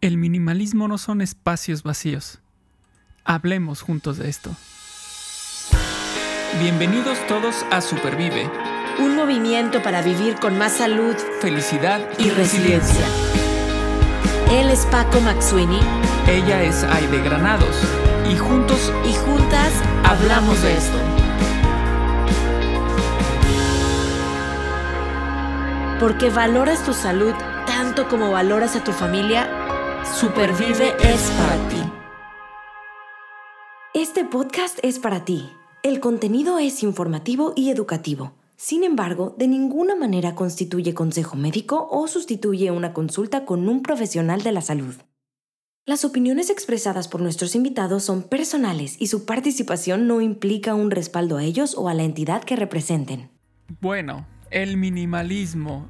El minimalismo no son espacios vacíos. Hablemos juntos de esto. Bienvenidos todos a Supervive. Un movimiento para vivir con más salud, felicidad y, resiliencia. Él es Paco Maxuini. Ella es Aide Granados. Y juntos y juntas hablamos de esto. Porque valoras tu salud tanto como valoras a tu familia Supervive es para ti. Este podcast es para ti. El contenido es informativo y educativo. Sin embargo, de ninguna manera constituye consejo médico o sustituye una consulta con un profesional de la salud. Las opiniones expresadas por nuestros invitados son personales y su participación no implica un respaldo a ellos o a la entidad que representen. Bueno, el minimalismo.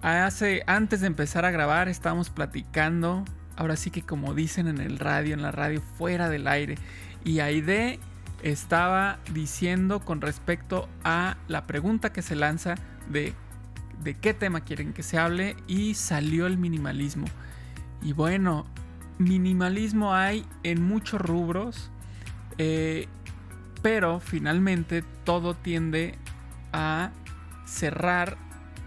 Hace, antes de empezar a grabar estábamos platicando ahora sí que como dicen en el radio, en la radio fuera del aire. Y Aide estaba diciendo con respecto a la pregunta que se lanza de, de qué tema quieren que se hable y salió el minimalismo. Y bueno, minimalismo hay en muchos rubros, eh, pero finalmente todo tiende a cerrar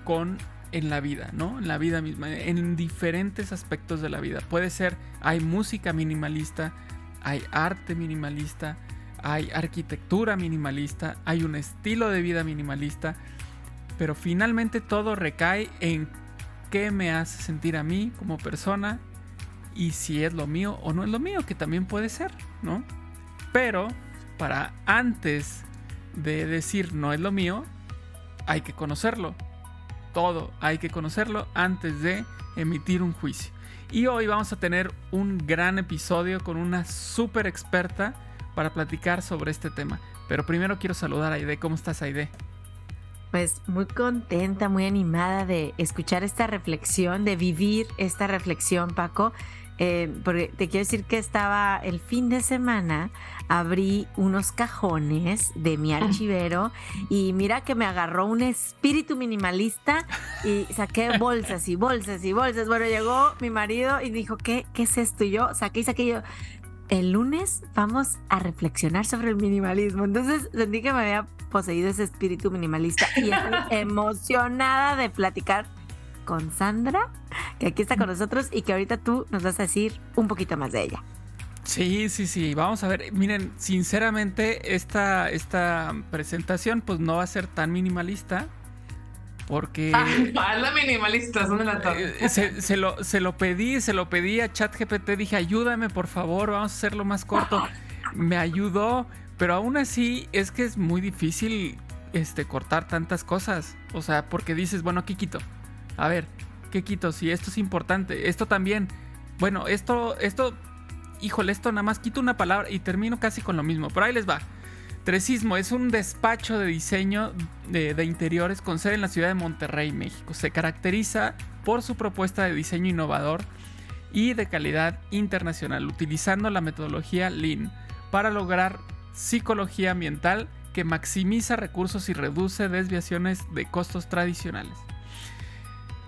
con en la vida, ¿no? En la vida misma, en diferentes aspectos de la vida. Puede ser, hay música minimalista, hay arte minimalista, hay arquitectura minimalista, hay un estilo de vida minimalista, pero finalmente todo recae en qué me hace sentir a mí como persona y si es lo mío o no es lo mío, que también puede ser, ¿no? Pero para antes de decir no es lo mío, hay que conocerlo todo hay que conocerlo antes de emitir un juicio. Y hoy vamos a tener un gran episodio con una súper experta para platicar sobre este tema. Pero primero quiero saludar a Aide. ¿Cómo estás, Aide? Pues muy contenta, muy animada de escuchar esta reflexión, de vivir esta reflexión, Paco. Eh, porque te quiero decir que estaba el fin de semana, abrí unos cajones de mi archivero y mira que me agarró un espíritu minimalista y saqué bolsas y bolsas y bolsas. Bueno, llegó mi marido y dijo, ¿qué, qué es esto? Y yo saqué y saqué yo. El lunes vamos a reflexionar sobre el minimalismo. Entonces sentí que me había poseído ese espíritu minimalista y estoy emocionada de platicar con Sandra, que aquí está con nosotros y que ahorita tú nos vas a decir un poquito más de ella. Sí, sí, sí. Vamos a ver. Miren, sinceramente, esta, esta presentación pues no va a ser tan minimalista. Porque. Ah, la minimalista, son la eh, se, se, lo, se lo pedí, se lo pedí a ChatGPT. Dije, ayúdame, por favor, vamos a hacerlo más corto. Me ayudó, pero aún así es que es muy difícil este, cortar tantas cosas. O sea, porque dices, bueno, aquí quito a ver, ¿qué quito? Si esto es importante, esto también. Bueno, esto, esto, híjole, esto nada más quito una palabra y termino casi con lo mismo. Pero ahí les va. Tresismo es un despacho de diseño de, de, interiores con sede en la ciudad de Monterrey, México. Se caracteriza por su propuesta de diseño innovador y de calidad internacional, utilizando la metodología Lean para lograr psicología ambiental que maximiza recursos y reduce desviaciones de costos tradicionales.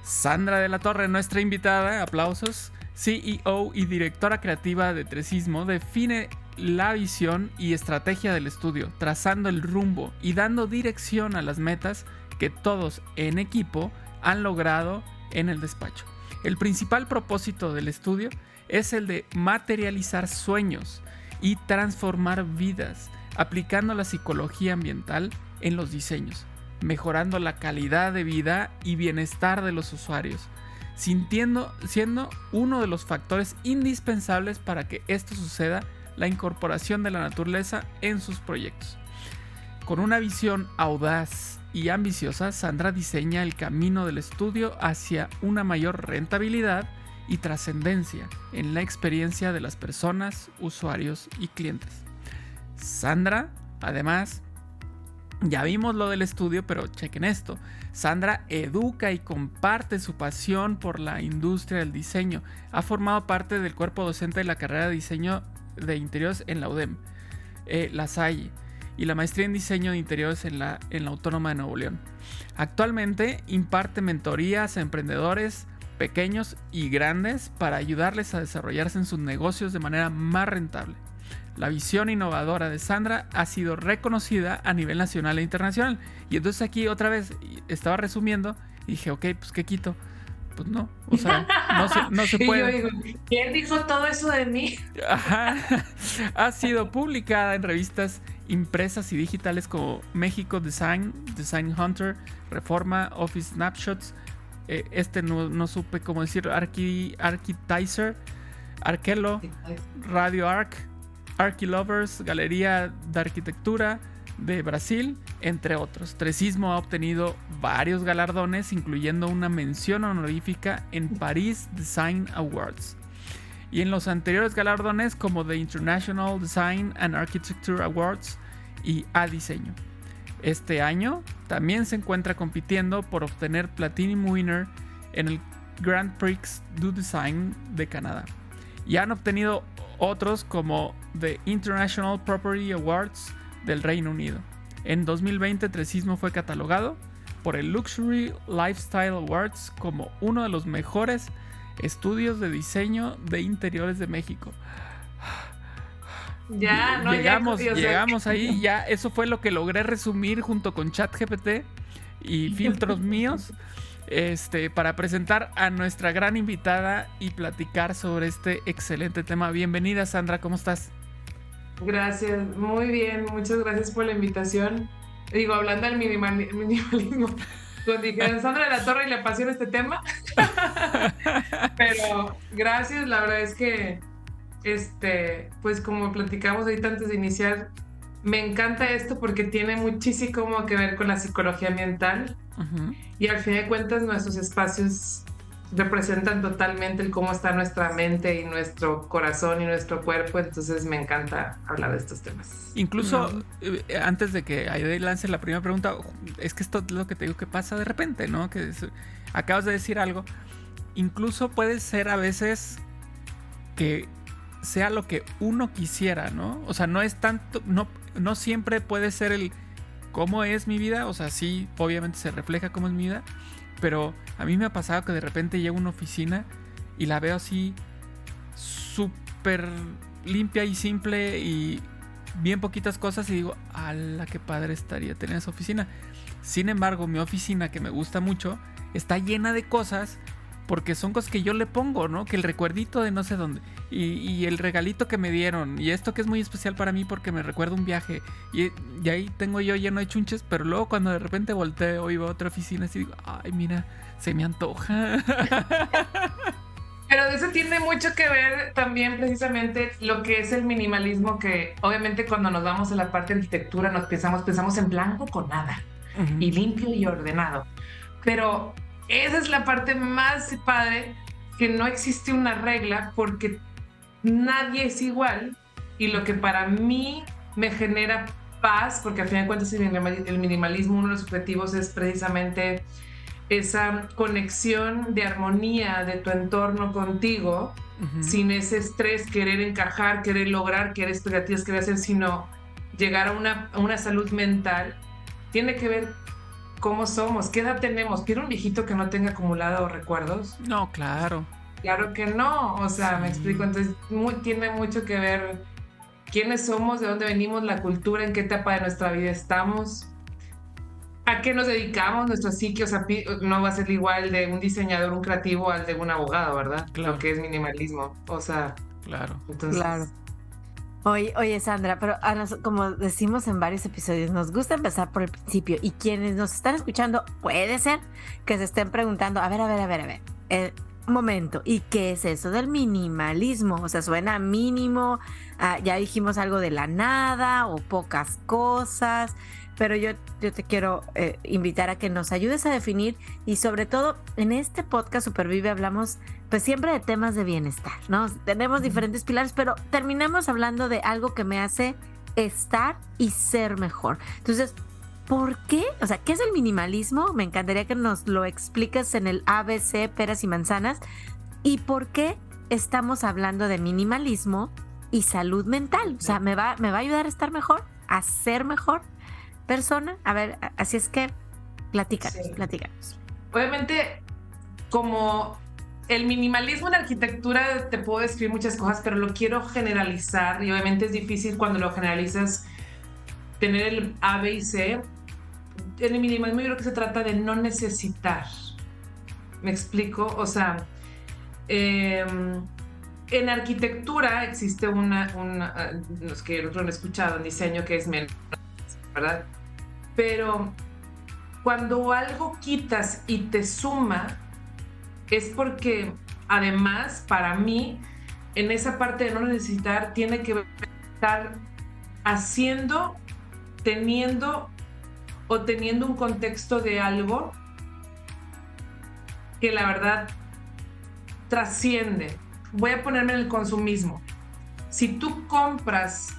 Sandra de la Torre, nuestra invitada, aplausos, CEO y directora creativa de Tresismo, define la visión y estrategia del estudio, trazando el rumbo y dando dirección a las metas que todos en equipo han logrado en el despacho. El principal propósito del estudio es el de materializar sueños y transformar vidas, aplicando la psicología ambiental en los diseños mejorando la calidad de vida y bienestar de los usuarios, sintiendo, siendo uno de los factores indispensables para que esto suceda la incorporación de la naturaleza en sus proyectos. Con una visión audaz y ambiciosa, Sandra diseña el camino del estudio hacia una mayor rentabilidad y trascendencia en la experiencia de las personas, usuarios y clientes. Sandra, además, ya vimos lo del estudio, pero chequen esto. Sandra educa y comparte su pasión por la industria del diseño. Ha formado parte del cuerpo docente de la carrera de diseño de interiores en la UDEM, eh, La Salle, y la maestría en diseño de interiores en la, en la Autónoma de Nuevo León. Actualmente imparte mentorías a emprendedores pequeños y grandes, para ayudarles a desarrollarse en sus negocios de manera más rentable. La visión innovadora de Sandra ha sido reconocida a nivel nacional e internacional. Y entonces aquí otra vez estaba resumiendo y dije, ok, pues ¿qué quito? Pues no, o sea, no se, puede. ¿Quién dijo todo eso de mí? Ajá. Ha sido publicada en revistas impresas y digitales como México Design, Design Hunter, Reforma, Office Snapshots. Eh, este no, supe cómo decir, Archi, Architizer, Arquelo, Radio Arc, Archilovers, Galería de Arquitectura de Brasil, entre otros. Tresismo ha obtenido varios galardones, incluyendo una mención honorífica en Paris Design Awards. Y en los anteriores galardones como The International Design and Architecture Awards y A Diseño. Este año también se encuentra compitiendo por obtener Platinum Winner en el Grand Prix du Design de Canadá. Y han obtenido otros como The International Property Awards del Reino Unido. En 2020 Tresismo fue catalogado por el Luxury Lifestyle Awards como uno de los mejores estudios de diseño de interiores de México. Ya, no, llegamos, llegamos ahí, ya eso fue lo que logré resumir junto con ChatGPT y filtros míos. Este, para presentar a nuestra gran invitada y platicar sobre este excelente tema. Bienvenida, Sandra, ¿cómo estás? Gracias, muy bien, muchas gracias por la invitación. Digo, hablando del minimalismo, con dijeron Sandra de la Torre y le apasiona este tema. Pero gracias, la verdad es que, este, pues como platicamos ahorita antes de iniciar, me encanta esto porque tiene muchísimo que ver con la psicología ambiental y al fin de cuentas nuestros espacios representan totalmente el cómo está nuestra mente y nuestro corazón y nuestro cuerpo, entonces me encanta hablar de estos temas. Incluso eh, antes de que Aide lance la primera pregunta, es que esto es lo que te digo que pasa de repente, ¿no? Que acabas de decir algo. Incluso puede ser a veces que sea lo que uno quisiera, ¿no? O sea, no es tanto, no, no siempre puede ser el cómo es mi vida, o sea, sí, obviamente se refleja cómo es mi vida, pero a mí me ha pasado que de repente llego a una oficina y la veo así súper limpia y simple y bien poquitas cosas y digo, la qué padre estaría tener esa oficina! Sin embargo, mi oficina, que me gusta mucho, está llena de cosas porque son cosas que yo le pongo, ¿no? Que el recuerdito de no sé dónde. Y, el regalito que me dieron. Y esto que es muy especial para mí porque me recuerda un viaje. Y, ahí tengo yo lleno de chunches. Pero luego cuando de repente volteo y veo a otra oficina, así digo, ay, mira, se me antoja. Pero eso tiene mucho que ver también precisamente lo que es el minimalismo, que obviamente cuando nos vamos a la parte de arquitectura nos pensamos, pensamos en blanco con nada. Y limpio y ordenado. Pero esa es la parte más padre, que no existe una regla porque nadie es igual y lo que para mí me genera paz, porque al fin de cuentas el minimalismo, uno de los objetivos es precisamente esa conexión de armonía de tu entorno contigo, sin ese estrés, querer encajar, querer lograr, querer expectativas, querer hacer, sino llegar a una, a una salud mental, tiene que ver cómo somos, qué edad tenemos. ¿Quiere un viejito que no tenga acumulado recuerdos? No, claro. Claro que no, o sea, me explico, entonces tiene mucho que ver quiénes somos, de dónde venimos, la cultura, en qué etapa de nuestra vida estamos, a qué nos dedicamos, nuestro psique, o sea, no va a ser igual de un diseñador, un creativo al de un abogado, ¿verdad? Claro. Lo que es minimalismo, o sea. Claro. Entonces, claro. Oye, oye, Sandra, pero como decimos en varios episodios, nos gusta empezar por el principio y quienes nos están escuchando, puede ser que se estén preguntando, a ver, a ver, a ver, a ver, eh, momento, ¿y qué es eso del minimalismo? O sea, suena mínimo, ah, ya dijimos algo de la nada o pocas cosas, pero yo, yo te quiero eh, invitar a que nos ayudes a definir y sobre todo en este podcast Supervive hablamos pues siempre de temas de bienestar, ¿no? Tenemos diferentes pilares, pero terminamos hablando de algo que me hace estar y ser mejor. Entonces, ¿por qué? O sea, ¿qué es el minimalismo? Me encantaría que nos lo expliques en el ABC, peras y manzanas. ¿Y por qué estamos hablando de minimalismo y salud mental? O sea, ¿me va, me va a ayudar a estar mejor? ¿A ser mejor persona? A ver, así es que platícanos, platícanos. Obviamente, como el minimalismo en arquitectura te puedo describir muchas cosas, pero lo quiero generalizar y obviamente es difícil cuando lo generalizas tener el A, B y C. En el minimalismo yo creo que se trata de no necesitar. ¿Me explico? O sea, em, en arquitectura existe una, una, los que otros han escuchado, un diseño que es menos, ¿verdad? Pero cuando algo quitas y te suma, es porque además, para mí, en esa parte de no necesitar, tiene que estar haciendo, teniendo o teniendo un contexto de algo que la verdad trasciende. Voy a ponerme en el consumismo. Si tú compras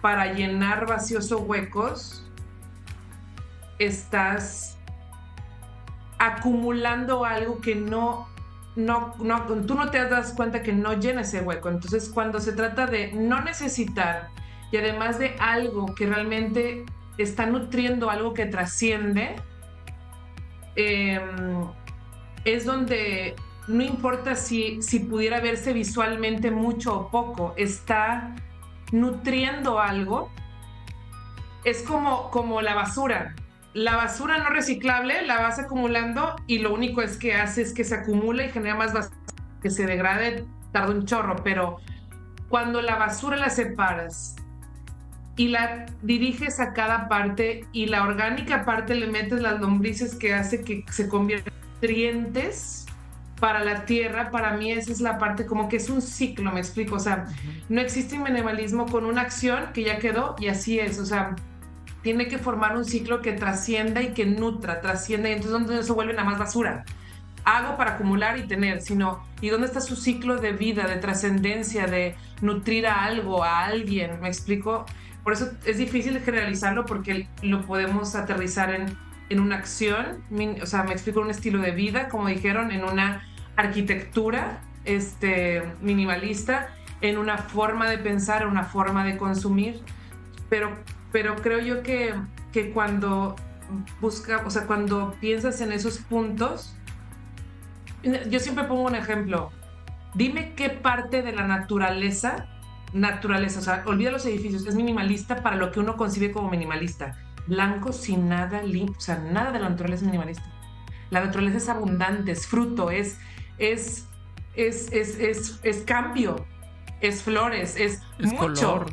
para llenar vacíos o huecos, estás acumulando algo que no, no, no, tú no te das cuenta que no llena ese hueco. Entonces, cuando se trata de no necesitar y además de algo que realmente está nutriendo algo que trasciende, em, es donde no importa si, si pudiera verse visualmente mucho o poco, está nutriendo algo. Es como, como la basura la basura no reciclable la vas acumulando y lo único es que hace es que se acumula y genera más basura, que se degrade, tarda un chorro, pero cuando la basura la separas y la diriges a cada parte y la orgánica parte le metes las lombrices que hace que se conviertan en nutrientes para la tierra, para mí esa es la parte como que es un ciclo, me explico, o sea, no existe minimalismo con una acción que ya quedó y así es, o sea, tiene que formar un ciclo que trascienda y que nutra, trascienda, y entonces ¿dónde se vuelve nada más basura? Hago para acumular y tener, sino, ¿y dónde está su ciclo de vida, de trascendencia, de nutrir a algo, a alguien? ¿Me explico? Por eso es difícil generalizarlo porque lo podemos aterrizar en, en una acción, o sea, me explico, un estilo de vida, como dijeron, en una arquitectura este, minimalista, en una forma de pensar, en una forma de consumir, pero pero creo yo que, que cuando busca, o sea, cuando piensas en esos puntos, yo siempre pongo un ejemplo. Dime qué parte de la naturaleza, naturaleza, o sea, olvida los edificios, es minimalista para lo que uno concibe como minimalista. Blanco sin nada limpio, o sea, nada de la naturaleza es minimalista. La naturaleza es abundante, es fruto, es, es, es, es, es, es cambio, es flores, es, mucho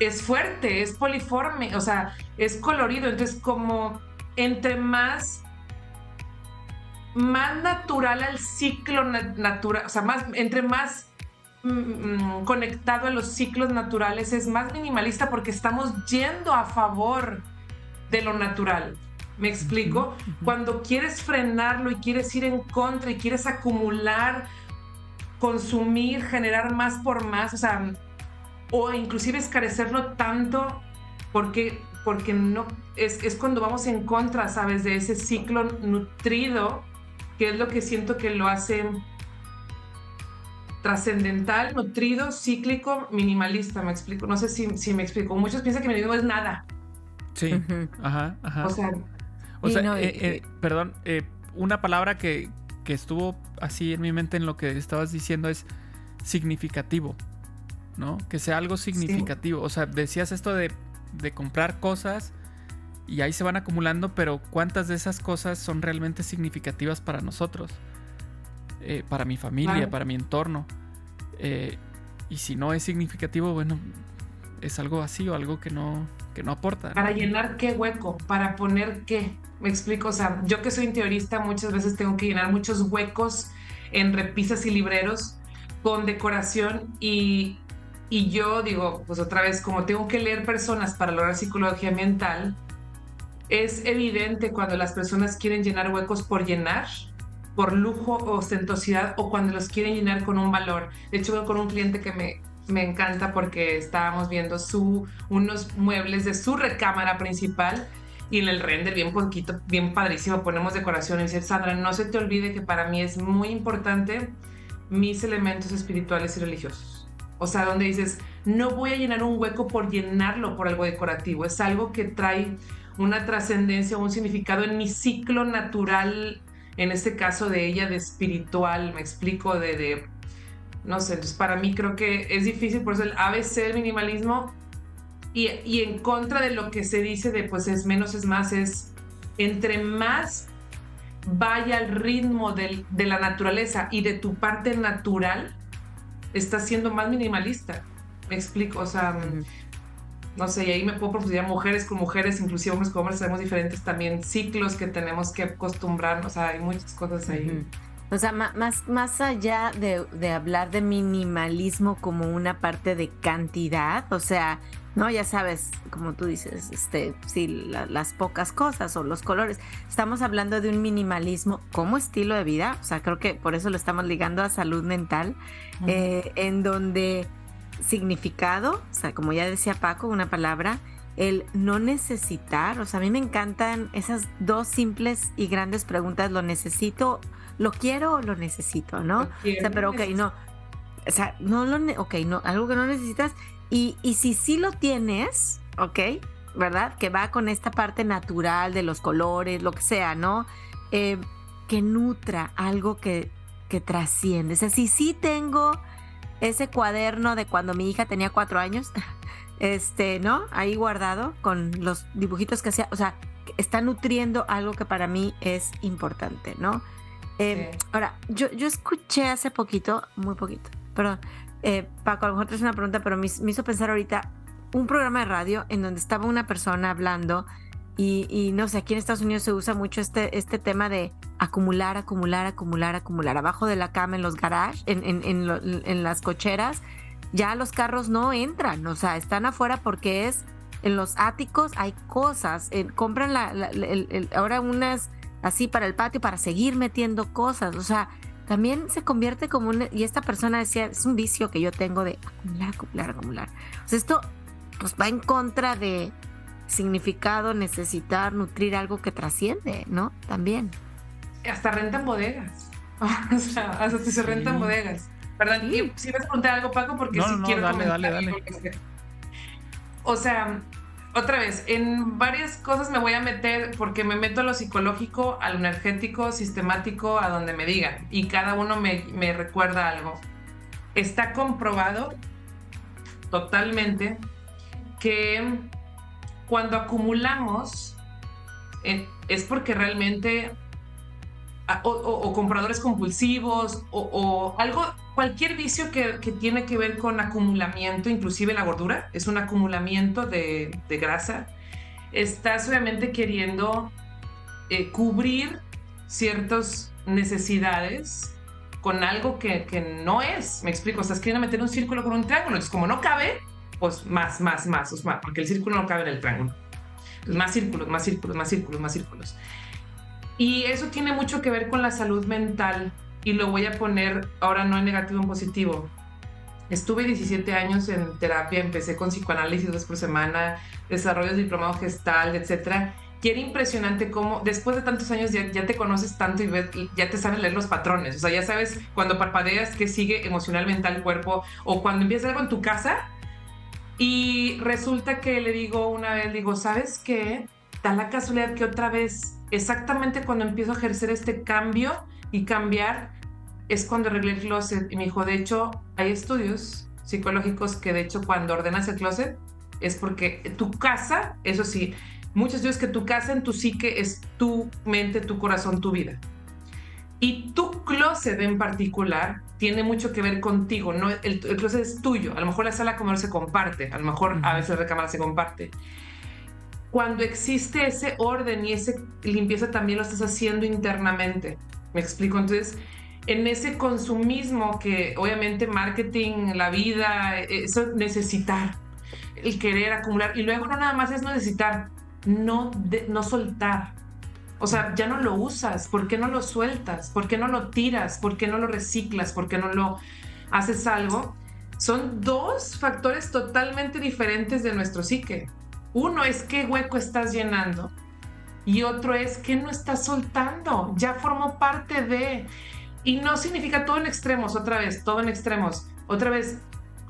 es, fuerte, es poliforme, o sea, es colorido. Entonces, como entre más más natural al ciclo natural, o sea, más, entre más mm, mm, conectado a los ciclos naturales, es más minimalista porque estamos yendo a favor de lo natural. ¿Me explico? Cuando quieres frenarlo y quieres ir en contra y quieres acumular, consumir, generar más por más, o sea, o inclusive escarecerlo tanto porque, porque no, es, es cuando vamos en contra, ¿sabes? De ese ciclo nutrido, que es lo que siento que lo hace trascendental, nutrido, cíclico, minimalista, me explico. No sé si, si me explico. Muchos piensan que minimalismo es nada. Sí, ajá, ajá. O sea, o sea eh, eh, perdón, eh, una palabra que, que estuvo así en mi mente en lo que estabas diciendo es significativo. ¿no? Que sea algo significativo. O sea, decías esto de, comprar cosas y ahí se van acumulando, pero ¿cuántas de esas cosas son realmente significativas para nosotros? Eh, para mi familia, para mi entorno. Eh, y si no es significativo, bueno, es algo así o algo que no, que no aporta. Para llenar qué hueco, para poner qué. Me explico, o sea, yo que soy interiorista muchas veces tengo que llenar muchos huecos en repisas y libreros con decoración y y yo digo, pues otra vez, como tengo que leer personas para lograr psicología ambiental, es evidente cuando las personas quieren llenar huecos por llenar, por lujo o ostentosidad, o cuando los quieren llenar con un valor. De hecho, con un cliente que me, me encanta porque estábamos viendo su, unos muebles de su recámara principal y en el render bien poquito, bien padrísimo, ponemos decoración y dice, Sandra, no se te olvide que para mí es muy importante mis elementos espirituales y religiosos. O sea, donde dices, no voy a llenar un hueco por llenarlo por algo decorativo, es algo que trae una trascendencia, un significado en mi ciclo natural en este caso de ella de espiritual, me explico, de, de no sé, entonces para mí creo que es difícil, por eso el ABC del minimalismo y, y en contra de lo que se dice de pues es menos es más, es entre más vaya al ritmo del, de la naturaleza y de tu parte natural, estás siendo más minimalista. Me explico, o sea, no sé, y ahí me puedo profundizar mujeres con mujeres, inclusive hombres con hombres, tenemos diferentes también ciclos que tenemos que acostumbrarnos, o sea, hay muchas cosas ahí. O sea, más, más allá de, de, hablar de minimalismo como una parte de cantidad, o sea, no, ya sabes, como tú dices, este, sí, las pocas cosas o los colores. Estamos hablando de un minimalismo como estilo de vida, o sea, creo que por eso lo estamos ligando a salud mental, eh, en donde significado, o sea, como ya decía Paco, una palabra, el no necesitar, o sea, a mí me encantan esas dos simples y grandes preguntas, ¿lo necesito? ¿Lo quiero o lo necesito? ¿No? o sea, pero ok, no. O sea, no lo, ok, no, algo que no necesitas y, si sí lo tienes, ¿ok? ¿Verdad? Que va con esta parte natural de los colores, lo que sea, ¿no? Eh, que nutra algo que, que trasciende. O sea, si sí tengo ese cuaderno de cuando mi hija tenía cuatro años, este, ¿no? Ahí guardado con los dibujitos que hacía, o sea, está nutriendo algo que para mí es importante, ¿no? Eh, ahora, yo, yo escuché hace poquito, muy poquito, perdón, eh, Paco, a lo mejor te es una pregunta, pero me, hizo pensar ahorita un programa de radio en donde estaba una persona hablando y, no sé, aquí en Estados Unidos se usa mucho este, este tema de acumular, acumular, acumular, acumular. Abajo de la cama, en los garages, en, las cocheras, ya los carros no entran, o sea, están afuera porque es en los áticos hay cosas, eh, compran la, ahora unas así para el patio para seguir metiendo cosas, o sea, también se convierte como un, y esta persona decía, es un vicio que yo tengo de acumular, acumular, acumular. O sea, esto pues va en contra de significado, necesitar, nutrir algo que trasciende, ¿no? También. Hasta rentan bodegas. o sea, hasta se rentan bodegas. Perdón, sí. si vas a preguntar algo, Paco, porque si quiero dale, dale, dale. O sea, otra vez, en varias cosas me voy a meter porque me meto a lo psicológico, a lo energético, sistemático, a donde me digan. Y cada uno me, me recuerda algo. Está comprobado totalmente que cuando acumulamos eh, es porque realmente o, compradores compulsivos o, algo, cualquier vicio que, tiene que ver con acumulamiento, inclusive la gordura, es un acumulamiento de, grasa, estás obviamente queriendo eh, cubrir ciertas necesidades con algo que, que, no es, me explico, estás queriendo meter un círculo con un triángulo, entonces como no cabe, pues más, más, más, más, porque el círculo no cabe en el triángulo. más círculos, más círculos, más círculos, más círculos. Y eso tiene mucho que ver con la salud mental y lo voy a poner ahora no en negativo, en positivo. Estuve 17 años en terapia, empecé con psicoanálisis dos por semana, desarrollo de diplomado gestal, etc. Y era impresionante cómo después de tantos años ya, ya te conoces tanto y ya te sabes leer los patrones. O sea, ya sabes cuando parpadeas qué sigue emocional, mental, cuerpo, o cuando empiezas algo en tu casa. Y resulta que le digo una vez, digo, ¿sabes qué? Da la casualidad que otra vez exactamente cuando empiezo a ejercer este cambio y cambiar, es cuando arreglé el closet. Y me dijo, de hecho, hay estudios psicológicos que de hecho cuando ordenas el closet es porque tu casa, eso sí, muchos estudios que tu casa en tu psique es tu mente, tu corazón, tu vida. Y tu closet en particular tiene mucho que ver contigo, no el, closet es tuyo. A lo mejor la sala como se comparte, a lo mejor a veces la recámara se comparte cuando existe ese orden y esa limpieza también lo estás haciendo internamente. ¿Me explico? Entonces, en ese consumismo que obviamente marketing, la vida, eso necesitar, el querer acumular. Y luego no nada más es necesitar, no, no soltar. O sea, ya no lo usas, ¿por qué no lo sueltas? ¿Por qué no lo tiras? ¿Por qué no lo reciclas? ¿Por qué no lo haces algo? Son dos factores totalmente diferentes de nuestro psique. Uno es qué hueco estás llenando y otro es qué no estás soltando. Ya formó parte de... Y no significa todo en extremos, otra vez, todo en extremos. Otra vez,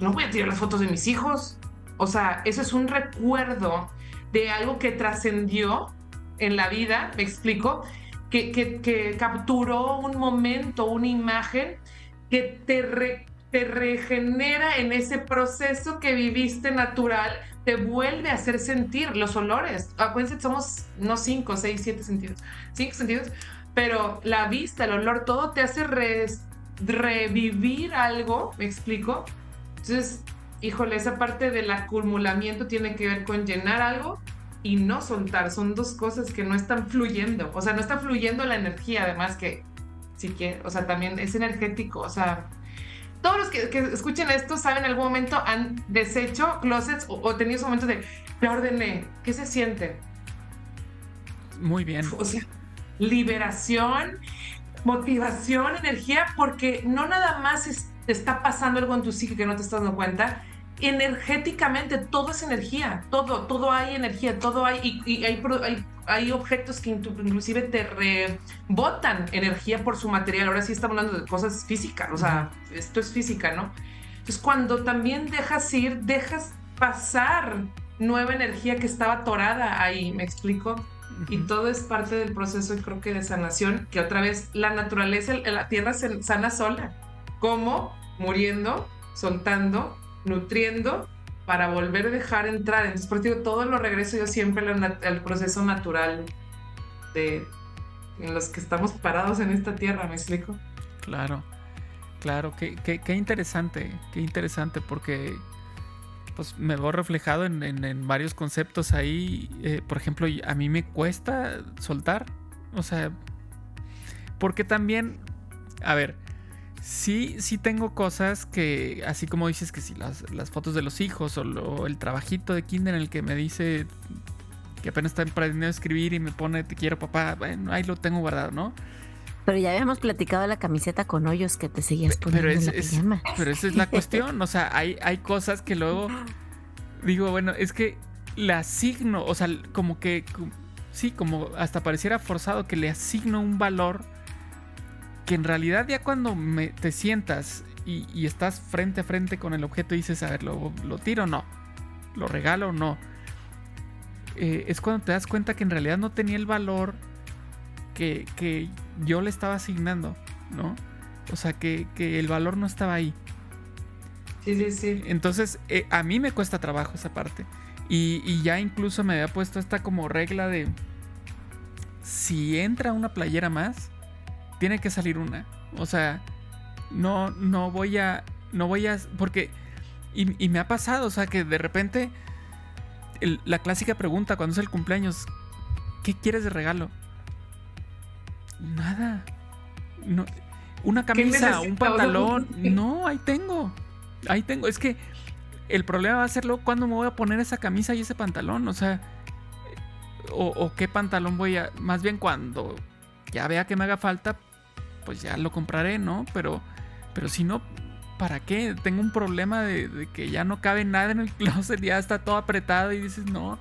no voy a tirar las fotos de mis hijos. O sea, eso es un recuerdo de algo que trascendió en la vida, me explico, que, capturó un momento, una imagen que te, te regenera en ese proceso que viviste natural, te vuelve a hacer sentir los olores. Acuérdense, somos no cinco, seis, siete sentidos, cinco sentidos, pero la vista, el olor, todo te hace revivir algo, ¿me explico? Entonces, híjole, esa parte del acumulamiento tiene que ver con llenar algo y no soltar. Son dos cosas que no están fluyendo. O sea, no está fluyendo la energía, además que, sí que, o sea, también es energético. O sea, todos los que, escuchen esto saben en algún momento han deshecho closets o, tenido ese momento de, me ordené, ¿qué se siente? Muy bien. O sea, liberación, motivación, energía, porque no nada más está pasando algo en tu psique que no te estás dando cuenta, energéticamente todo es energía, todo, todo hay energía, todo hay, y, hay, hay, objetos que inclusive te rebotan energía por su material. Ahora sí estamos hablando de cosas físicas, o sea, esto es física, ¿no? Entonces cuando también dejas ir, dejas pasar nueva energía que estaba atorada ahí, ¿me explico? Y todo es parte del proceso, creo que de sanación, que otra vez la naturaleza, la tierra se sana sola. ¿Cómo? Muriendo, soltando, nutriendo para volver a dejar entrar. Entonces, por eso todo lo regreso yo siempre al, proceso natural de en los que estamos parados en esta tierra, ¿me explico? Claro, claro, qué, qué, interesante, qué interesante, porque pues me veo reflejado en, varios conceptos ahí. Eh, por ejemplo, a mí me cuesta soltar. O sea, porque también, a ver, sí, sí tengo cosas que, así como dices que si las, fotos de los hijos o, el trabajito de kinder en el que me dice que apenas está aprendiendo a escribir y me pone te quiero papá, bueno, ahí lo tengo guardado, ¿no? Pero ya habíamos platicado de la camiseta con hoyos que te seguías poniendo pero en la pero esa es la cuestión, o sea, hay, hay cosas que luego digo, bueno, es que le asigno, o sea, como que, sí, como hasta pareciera forzado que le asigno un valor que en realidad ya cuando me, te sientas y, estás frente a frente con el objeto y dices, a ver, ¿lo, tiro o no? ¿Lo regalo o no? Eh, es cuando te das cuenta que en realidad no tenía el valor que, yo le estaba asignando, ¿no? O sea, que, el valor no estaba ahí. Sí, sí, sí. Entonces, eh, a mí me cuesta trabajo esa parte. Y, y, ya incluso me había puesto esta como regla de si entra una playera más, tiene que salir una. O sea, no, no voy a, no voy a, porque, y, me ha pasado, o sea, que de repente, la clásica pregunta cuando es el cumpleaños, ¿qué quieres de regalo? Nada. No, una camisa, un pantalón. No, ahí tengo. Ahí tengo. Es que el problema va a ser luego cuando me voy a poner esa camisa y ese pantalón. O sea, o, o, qué pantalón voy a. Más bien cuando ya vea que me haga falta, pues ya lo compraré, ¿no? Pero, pero si no, ¿para qué? Tengo un problema de, que ya no cabe nada en el closet, ya está todo apretado y dices, no.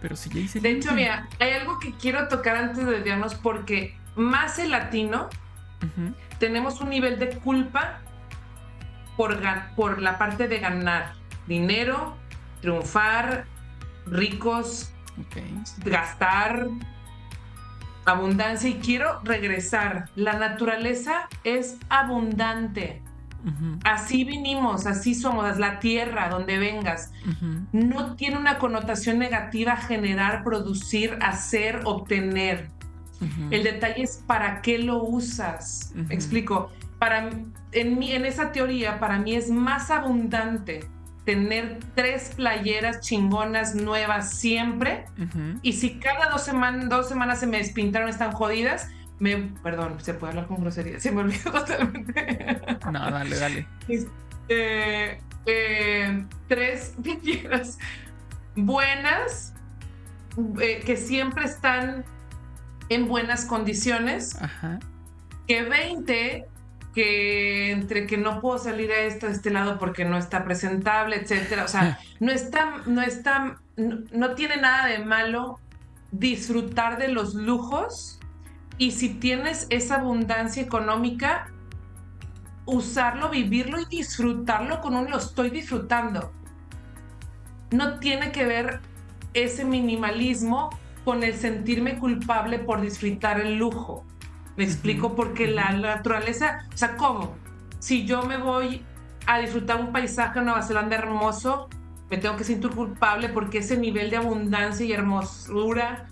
Pero si ya hice. De hecho, mira, hay algo que quiero tocar antes de vernos porque más el latino tenemos un nivel de culpa por, por la parte de ganar dinero, triunfar, ricos, gastar, abundancia y quiero regresar. La naturaleza es abundante. Así vinimos, así somos, la tierra donde vengas. No tiene una connotación negativa generar, producir, hacer, obtener. El detalle es para qué lo usas. Explico. Para, en, en esa teoría, para mí es más abundante tener tres playeras chingonas nuevas siempre. Y si cada dos, semanas dos semanas se me despintaron, están jodidas, me, perdón, se puede hablar con grosería, se me olvidó totalmente. No, dale, dale. Este, eh, tres playeras buenas, eh, que siempre están en buenas condiciones. Ajá. Que 20 que entre que no puedo salir a este, este lado porque no está presentable, etcétera. O sea, no está, no está, no, tiene nada de malo disfrutar de los lujos y si tienes esa abundancia económica, usarlo, vivirlo y disfrutarlo con un lo estoy disfrutando. No tiene que ver ese minimalismo con el sentirme culpable por disfrutar el lujo. Me explico porque la, naturaleza, o sea, ¿cómo? Si yo me voy a disfrutar un paisaje en Nueva Zelanda hermoso, me tengo que sentir culpable porque ese nivel de abundancia y hermosura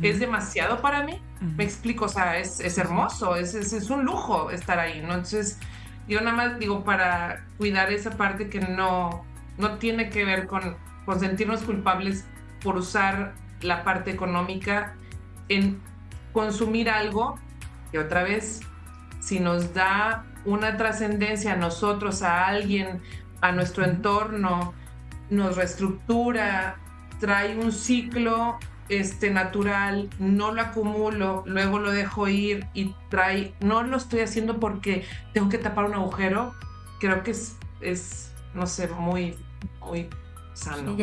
es demasiado para mí. Me explico, o sea, es, es hermoso, es, es, es, un lujo estar ahí, ¿no? Entonces, yo nada más digo, para cuidar esa parte que no, no tiene que ver con, con sentirnos culpables por usar la parte económica en consumir algo que otra vez, si nos da una trascendencia a nosotros, a alguien, a nuestro entorno, nos reestructura, trae un ciclo este, natural, no lo acumulo, luego lo dejo ir y trae, no lo estoy haciendo porque tengo que tapar un agujero, creo que es, es no sé, muy, muy sano.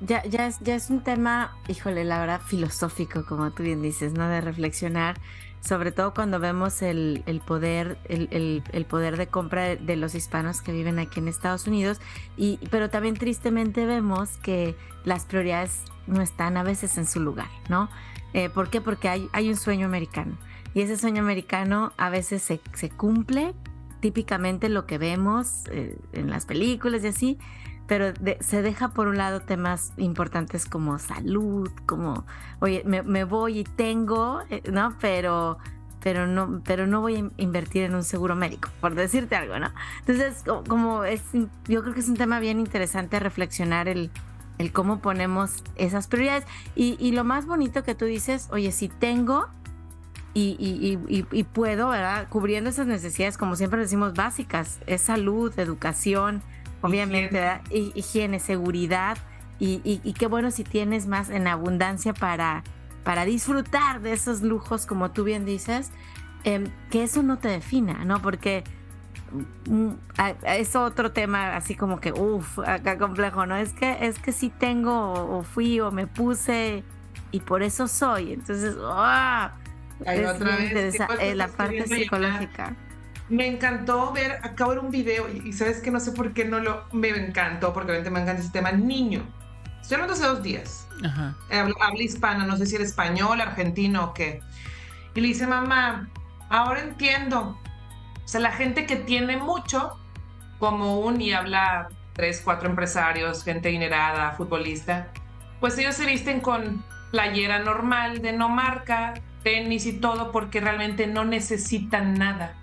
Ya, ya, es, ya es un tema, híjole, la verdad, filosófico, como tú bien dices, ¿no? De reflexionar sobre todo cuando vemos el, poder, el, poder de compra de, los hispanos que viven aquí en Estados Unidos, y, pero también tristemente vemos que las prioridades no están a veces en su lugar, ¿no? Eh, ¿Por qué? Porque hay, hay, un sueño americano y ese sueño americano a veces se, se cumple, típicamente lo que vemos eh, en las películas y así, pero se deja por un lado temas importantes como salud, como, oye, me, voy y tengo, eh, ¿no? Pero, pero no, pero no voy a invertir en un seguro médico, por decirte algo, ¿no? Entonces, como es, yo creo que es un tema bien interesante reflexionar el, el cómo ponemos esas prioridades. Y, y lo más bonito que tú dices, oye, si tengo, y, y, y, puedo, ¿verdad? Cubriendo esas necesidades, como siempre decimos, básicas, es salud, educación, obviamente, higiene, higiene seguridad y, qué bueno si tienes más en abundancia para, para disfrutar de esos lujos, como tú bien dices, em, que eso no te defina, ¿no? Porque mm, es otro tema así como que, uff, acá complejo, ¿no? Es que, es que sí tengo o fui o me puse y por eso soy. Entonces, ¡ah! es otra vez, eh, la parte psicológica me encantó ver, acabo de ver un video y, sabes que no sé por qué no lo, me encantó, porque obviamente me encanta ese tema, niño. Estoy hablando hace dos días. Habla, hispana, no sé si era español, argentino o qué. Y le dice, mamá, ahora entiendo. O sea, la gente que tiene mucho, como un, y habla tres, cuatro empresarios, gente dinerada, futbolista, pues ellos se visten con playera normal, de no marca, tenis y todo, porque realmente no necesitan nada.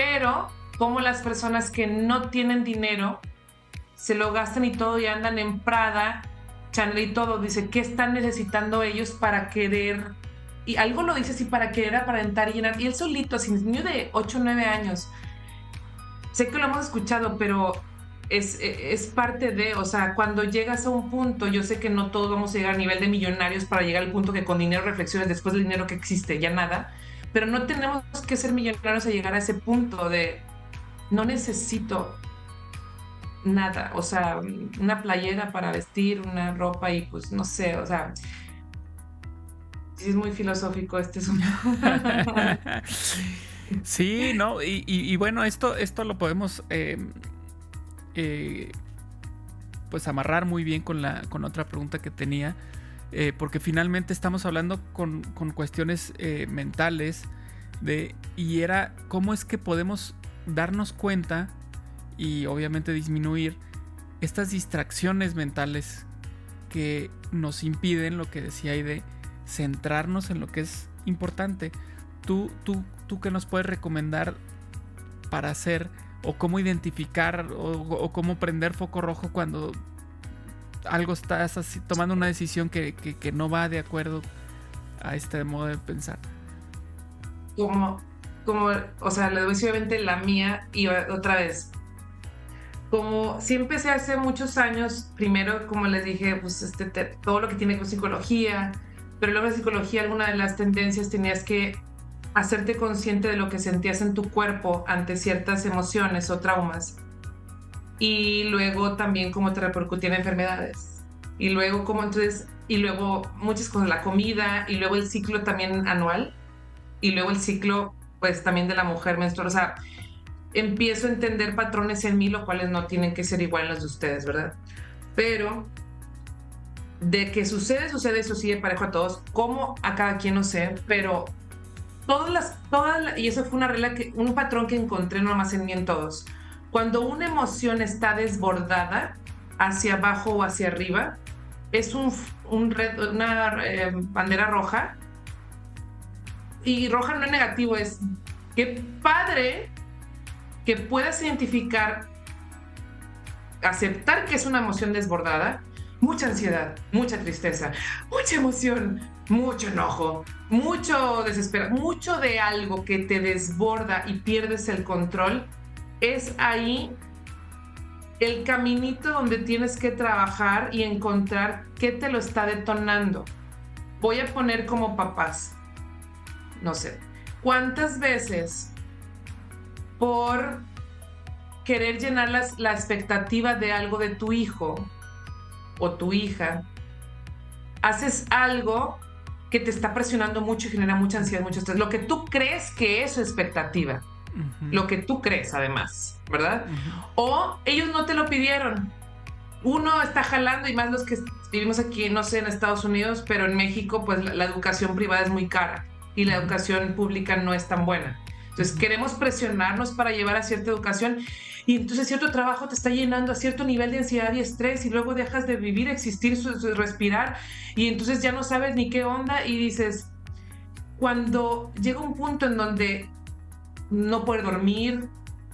Pero como las personas que no tienen dinero se lo gastan y todo y andan en Prada, Chanel y todo, dice, ¿qué están necesitando ellos para querer? Y algo lo dice así, para querer aparentar y llenar. Y él solito, así, niño de 8 o 9 años. Sé que lo hemos escuchado, pero es, es, parte de, o sea, cuando llegas a un punto, yo sé que no todos vamos a llegar a nivel de millonarios para llegar al punto que con dinero reflexiones después del dinero que existe, ya nada, pero no tenemos que ser millonarios a llegar a ese punto de no necesito nada, o sea, una playera para vestir, una ropa y pues no sé, o sea, es muy filosófico este asunto. sí, no, y, bueno, esto, esto lo podemos eh, eh, pues amarrar muy bien con la con otra pregunta que tenía eh, porque finalmente estamos hablando con, cuestiones eh, mentales de, y era cómo es que podemos darnos cuenta y obviamente disminuir estas distracciones mentales que nos impiden, lo que decía ahí, de centrarnos en lo que es importante. ¿Tú, tú, tú qué nos puedes recomendar para hacer o cómo identificar o cómo prender foco rojo cuando algo estás así, tomando una decisión que, no va de acuerdo a este modo de pensar. Como, como, o sea, le doy obviamente la mía y otra vez. Como sí empecé hace muchos años, primero, como les dije, pues este, todo lo que tiene con psicología, pero luego psicología, alguna de las tendencias tenías que hacerte consciente de lo que sentías en tu cuerpo ante ciertas emociones o traumas y luego también cómo te repercutía en enfermedades. Y luego cómo entonces, y luego muchas cosas, la comida, y luego el ciclo también anual, y luego el ciclo pues también de la mujer menstrual. O sea, empiezo a entender patrones en mí, los cuales no tienen que ser iguales los de ustedes, ¿verdad? Pero de que sucede, sucede, eso sigue parejo a todos, como a cada quien no sé, pero todas las, todas y eso fue una regla que, un patrón que encontré nomás en mí en todos. Cuando una emoción está desbordada hacia abajo o hacia arriba, es un, una eh, bandera roja. Y roja no es negativo, es que padre que puedas identificar, aceptar que es una emoción desbordada, mucha ansiedad, mucha tristeza, mucha emoción, mucho enojo, mucho desespero, mucho de algo que te desborda y pierdes el control, es ahí el caminito donde tienes que trabajar y encontrar qué te lo está detonando. Voy a poner como papás, no sé, ¿cuántas veces por querer llenar la expectativa de algo de tu hijo o tu hija, haces algo que te está presionando mucho y genera mucha ansiedad, mucho estrés. Lo que tú crees que es su expectativa. Lo que tú crees, además, ¿verdad? O ellos no te lo pidieron. Uno está jalando, y más los que vivimos aquí, no sé, en Estados Unidos, pero en México, pues la educación privada es muy cara y la educación pública no es tan buena. Entonces queremos presionarnos para llevar a cierta educación y entonces cierto trabajo te está llenando a cierto nivel de ansiedad y estrés y luego dejas de vivir, existir, respirar y entonces ya no sabes ni qué onda y dices, cuando llega un punto en donde no puedes dormir,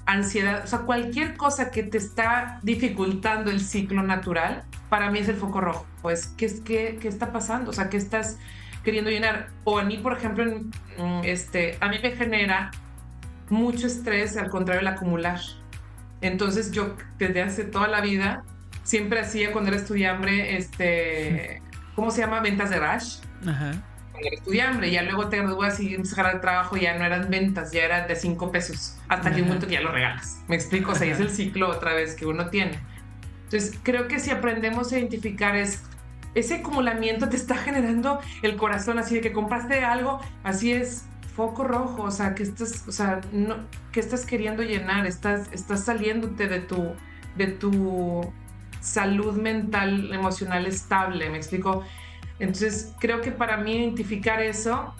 ansiedad, o sea, cualquier cosa que te está dificultando el ciclo natural, para mí es el foco rojo. Pues, ¿qué, qué, qué está pasando? O sea, ¿qué estás queriendo llenar? O a mí, por ejemplo, este, a mí me genera mucho estrés, al contrario, el acumular. Entonces yo desde hace toda la vida siempre hacía cuando era estudiante, este, ¿cómo se llama? Ventas de Rush. Ajá. Cuando era estudiante, ya luego te gradúas y empiezas el trabajo, ya no eran ventas, ya eran de cinco pesos, hasta que un momento que ya lo regalas. Me explico, o sea, es el ciclo otra vez que uno tiene. Entonces creo que si aprendemos a identificar es ese acumulamiento te está generando el corazón así de que compraste algo, así es, foco rojo, o sea, que estás, o sea, no, que estás queriendo llenar, estás, estás saliéndote de tu, de tu salud mental, emocional estable, ¿me explico? Entonces, creo que para mí identificar eso,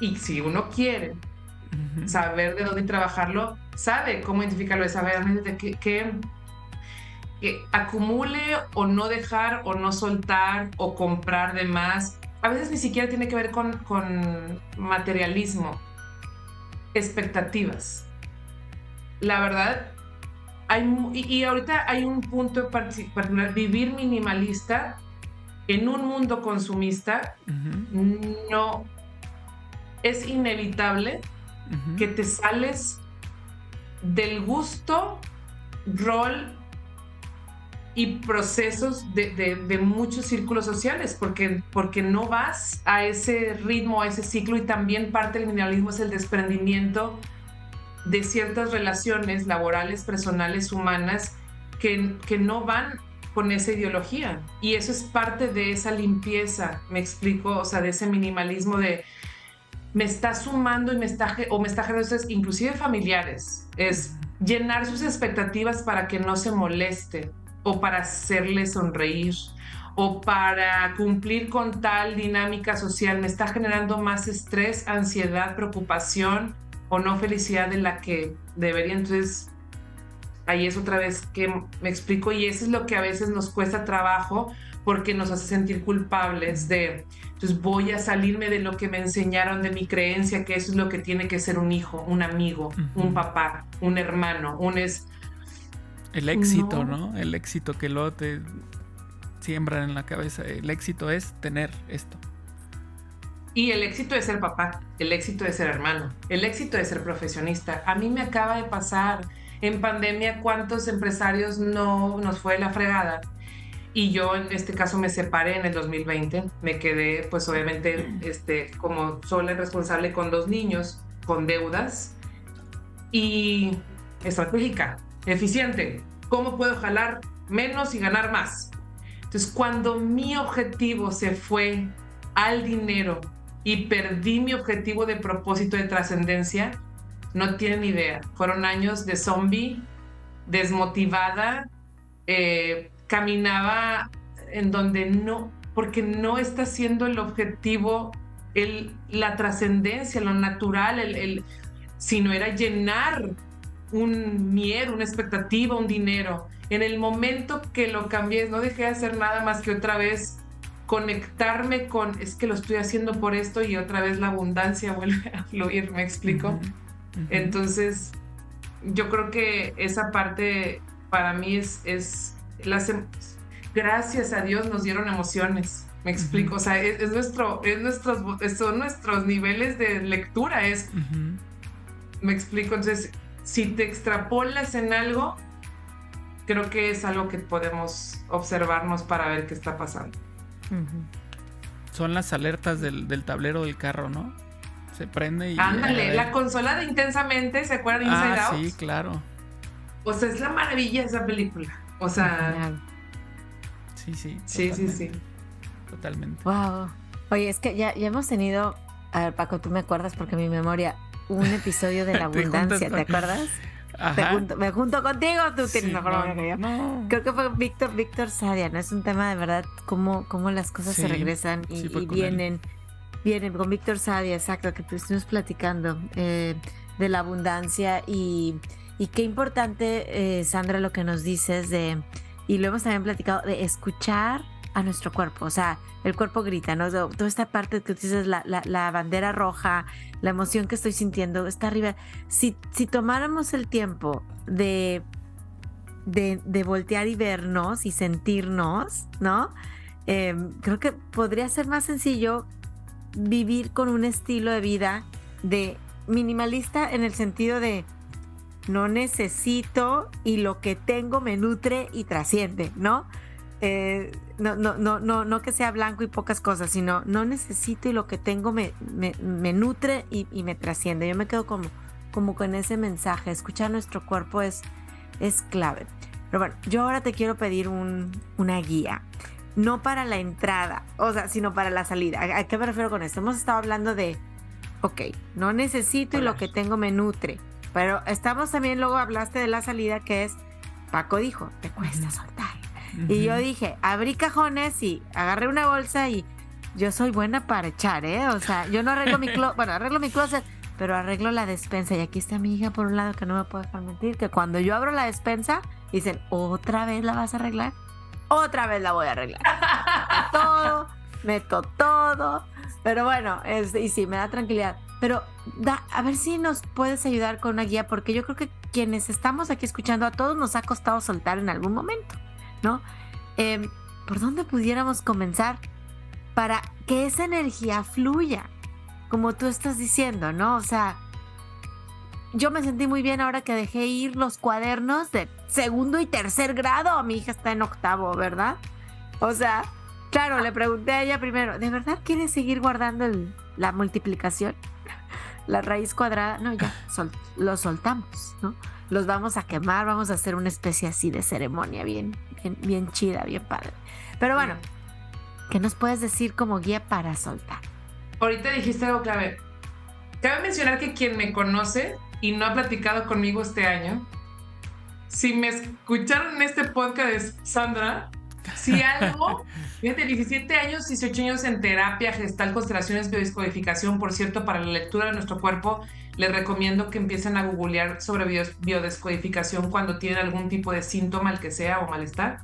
y si uno quiere saber de dónde trabajarlo, sabe cómo identificarlo, es saber de qué, que, que acumule o no dejar o no soltar o comprar de más. A veces ni siquiera tiene que ver con, materialismo, expectativas. La verdad, hay, y, ahorita hay un punto particular, vivir minimalista en un mundo consumista, no, es inevitable que te sales del gusto, rol y procesos de, muchos círculos sociales, porque, porque no vas a ese ritmo, a ese ciclo, y también parte del minimalismo es el desprendimiento de ciertas relaciones laborales, personales, humanas, que, que no van con esa ideología. Y eso es parte de esa limpieza, me explico, o sea, de ese minimalismo de me está sumando y me está, o me está generando, inclusive familiares, es llenar sus expectativas para que no se moleste o para hacerle sonreír o para cumplir con tal dinámica social me está generando más estrés, ansiedad, preocupación o no felicidad de la que debería. Entonces, ahí es otra vez que me explico y eso es lo que a veces nos cuesta trabajo porque nos hace sentir culpables de, entonces voy a salirme de lo que me enseñaron de mi creencia, que eso es lo que tiene que ser un hijo, un amigo, un papá, un hermano, un es el éxito, no. El éxito que luego te siembran en la cabeza. El éxito es tener esto. Y el éxito de ser papá, el éxito de ser hermano, el éxito de ser profesionista. A mí me acaba de pasar en pandemia cuántos empresarios no nos fue la fregada. Y yo en este caso me separé en el 2020. Me quedé pues obviamente este, como sola y responsable con dos niños, con deudas y estratégica eficiente. ¿Cómo puedo jalar menos y ganar más? Entonces, cuando mi objetivo se fue al dinero y perdí mi objetivo de propósito de trascendencia, no tienen idea. Fueron años de zombie, desmotivada, eh, caminaba en donde no, porque no está siendo el objetivo el, la trascendencia, lo natural, el, el, sino era llenar un miedo, una expectativa, un dinero. En el momento que lo cambié, no dejé de hacer nada más que otra vez conectarme con, es que lo estoy haciendo por esto y otra vez la abundancia vuelve a fluir, ¿me explico? Entonces, yo creo que esa parte para mí es, es las, em, gracias a Dios nos dieron emociones. Me explico, o sea, es, nuestro, es nuestros, son nuestros niveles de lectura, es, me explico, entonces, si te extrapolas en algo, creo que es algo que podemos observarnos para ver qué está pasando. Son las alertas del, tablero del carro, ¿no? Se prende y... Ándale, la consola de Intensamente, ¿se acuerdan de Inside ah, Sí, claro. O sea, es la maravilla esa película. O sea... Sí, sí. Sí, sí, sí. Totalmente. Wow. Oye, es que ya, ya hemos tenido... A ver, Paco, tú me acuerdas porque mi memoria... Un episodio de la abundancia, ¿te acuerdas? me junto contigo, tú tienes mejor que yo. Creo que fue Víctor, Víctor Sadia, ¿no? Es un tema de verdad, cómo, cómo las cosas se regresan y, vienen. Vienen con Víctor Sadia, exacto, que estuvimos platicando eh, de la abundancia y, qué importante, eh, Sandra, lo que nos dices de, y lo hemos también platicado, de escuchar a nuestro cuerpo. O sea, el cuerpo grita, ¿no? Toda esta parte que dices, la, bandera roja, la emoción que estoy sintiendo, está arriba. Si, tomáramos el tiempo de, de, voltear y vernos y sentirnos, ¿no? Em, creo que podría ser más sencillo vivir con un estilo de vida de minimalista en el sentido de no necesito y lo que tengo me nutre y trasciende, ¿no? Eh, no, no, no, no, no que sea blanco y pocas cosas, sino no necesito y lo que tengo me, me, nutre y, me trasciende. Yo me quedo como, como con ese mensaje. Escuchar nuestro cuerpo es, es clave. Pero bueno, yo ahora te quiero pedir un, una guía. No para la entrada, o sea, sino para la salida. ¿A, qué me refiero con esto? Hemos estado hablando de, ok, no necesito y lo que tengo me nutre. Pero estamos también, luego hablaste de la salida que es, Paco dijo, te cuesta soltar y yo dije, abrí cajones y agarré una bolsa y yo soy buena para echar, ¿eh? O sea, yo no arreglo mi closet, bueno, arreglo mi closet, pero arreglo la despensa. Y aquí está mi hija por un lado que no me puede dejar mentir, que cuando yo abro la despensa, dicen, ¿otra vez la vas a arreglar? Otra vez la voy a arreglar. todo, meto todo. Pero bueno, es, y sí, me da tranquilidad. Pero da, a ver si nos puedes ayudar con una guía, porque yo creo que quienes estamos aquí escuchando, a todos nos ha costado soltar en algún momento. ¿no? Em, ¿Por dónde pudiéramos comenzar para que esa energía fluya? Como tú estás diciendo, ¿no? O sea, yo me sentí muy bien ahora que dejé ir los cuadernos de segundo y tercer grado. Mi hija está en octavo, ¿verdad? O sea, claro, le pregunté a ella primero, ¿de verdad quieres seguir guardando la multiplicación? La raíz cuadrada, no, ya, lo soltamos, ¿no? Los vamos a quemar, vamos a hacer una especie así de ceremonia bien bien, chida, bien padre. Pero bueno, ¿qué nos puedes decir como guía para soltar? Ahorita dijiste algo clave. Cabe mencionar que quien me conoce y no ha platicado conmigo este año, si me escucharon en este podcast de Sandra, si algo, fíjate, 17 años, 18 años en terapia, gestal, constelaciones, biodescodificación, por cierto, para la lectura de nuestro cuerpo, les recomiendo que empiecen a googlear sobre biodescodificación cuando tienen algún tipo de síntoma, el que sea, o malestar.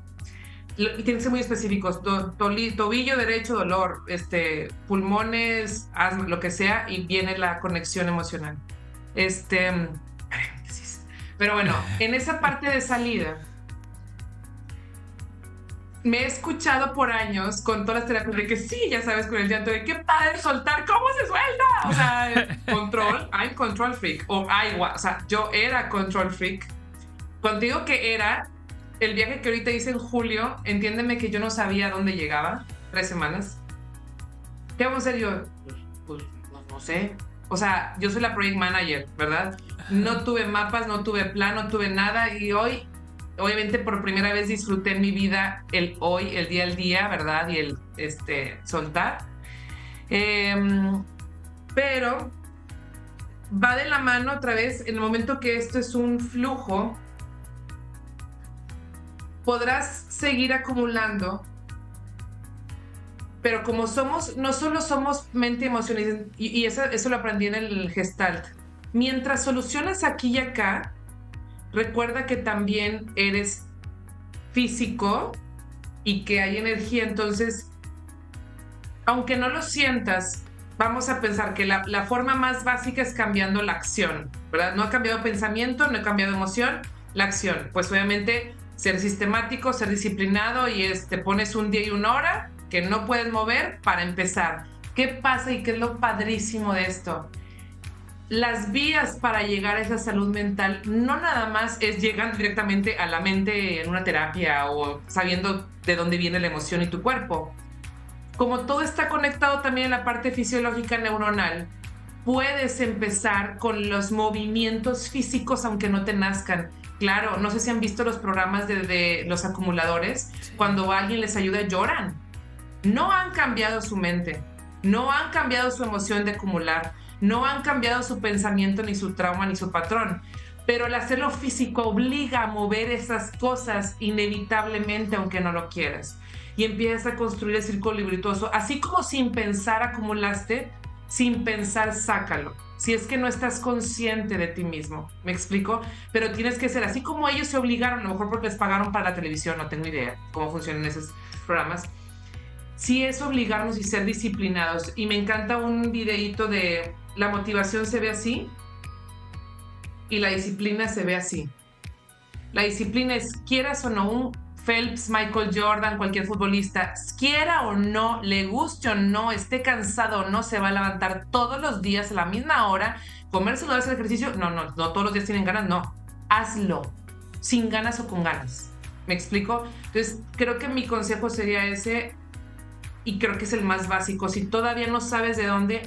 Y tienen que ser muy específicos, tobillo derecho, dolor, este, pulmones, asma, lo que sea, y viene la conexión emocional. Este, pero bueno, en esa parte de salida, me he escuchado por años con todas las terapias de que sí, ya sabes, con el llanto de qué padre soltar, ¿cómo se suelta? O sea, control, I'm control freak, o agua, o sea, yo era control freak. Cuando digo que era, el viaje que ahorita hice en julio, entiéndeme que yo no sabía dónde llegaba, tres semanas. ¿Qué vamos a hacer yo? Pues, pues no sé. O sea, yo soy la project manager, ¿verdad? No tuve mapas, no tuve plan, no tuve nada y hoy obviamente por primera vez disfruté en mi vida el hoy, el día al día, ¿verdad? Y el este, soltar. Em, pero va de la mano otra vez, en el momento que esto es un flujo, podrás seguir acumulando pero como somos, no solo somos mente, emoción, y, y eso, eso lo aprendí en el Gestalt. Mientras solucionas aquí y acá, recuerda que también eres físico y que hay energía, entonces, aunque no lo sientas, vamos a pensar que la, la, forma más básica es cambiando la acción, ¿verdad? No ha cambiado pensamiento, no ha cambiado emoción, la acción. Pues obviamente ser sistemático, ser disciplinado y es, te pones un día y una hora que no puedes mover para empezar. ¿Qué pasa y qué es lo padrísimo de esto? Las vías para llegar a esa salud mental no nada más es llegar directamente a la mente en una terapia o sabiendo de dónde viene la emoción y tu cuerpo como todo está conectado también en la parte fisiológica neuronal, puedes empezar con los movimientos físicos aunque no te nazcan. Claro, no sé si han visto los programas de, los acumuladores, cuando alguien les ayuda lloran. No han cambiado su mente, no han cambiado su emoción de acumular, no han cambiado su pensamiento, ni su trauma, ni su patrón. Pero el hacerlo físico obliga a mover esas cosas inevitablemente, aunque no lo quieras y empiezas a construir el círculo virtuoso. Así como sin pensar acumulaste, sin pensar sácalo. Si es que no estás consciente de ti mismo, ¿me explico? Pero tienes que ser así como ellos se obligaron, a lo mejor porque les pagaron para la televisión, no tengo idea cómo funcionan esos programas. Sí es obligarnos y ser disciplinados. Y me encanta un videíto de la motivación se ve así y la disciplina se ve así. La disciplina es, quieras o no, un Phelps, Michael Jordan, cualquier futbolista, quiera o no, le guste o no, esté cansado o no, se va a levantar todos los días a la misma hora, comérselo, hacer ejercicio. No, no, no todos los días tienen ganas, no. Hazlo, sin ganas o con ganas. ¿Me explico? Entonces, creo que mi consejo sería ese, y creo que es el más básico. Si todavía no sabes de dónde,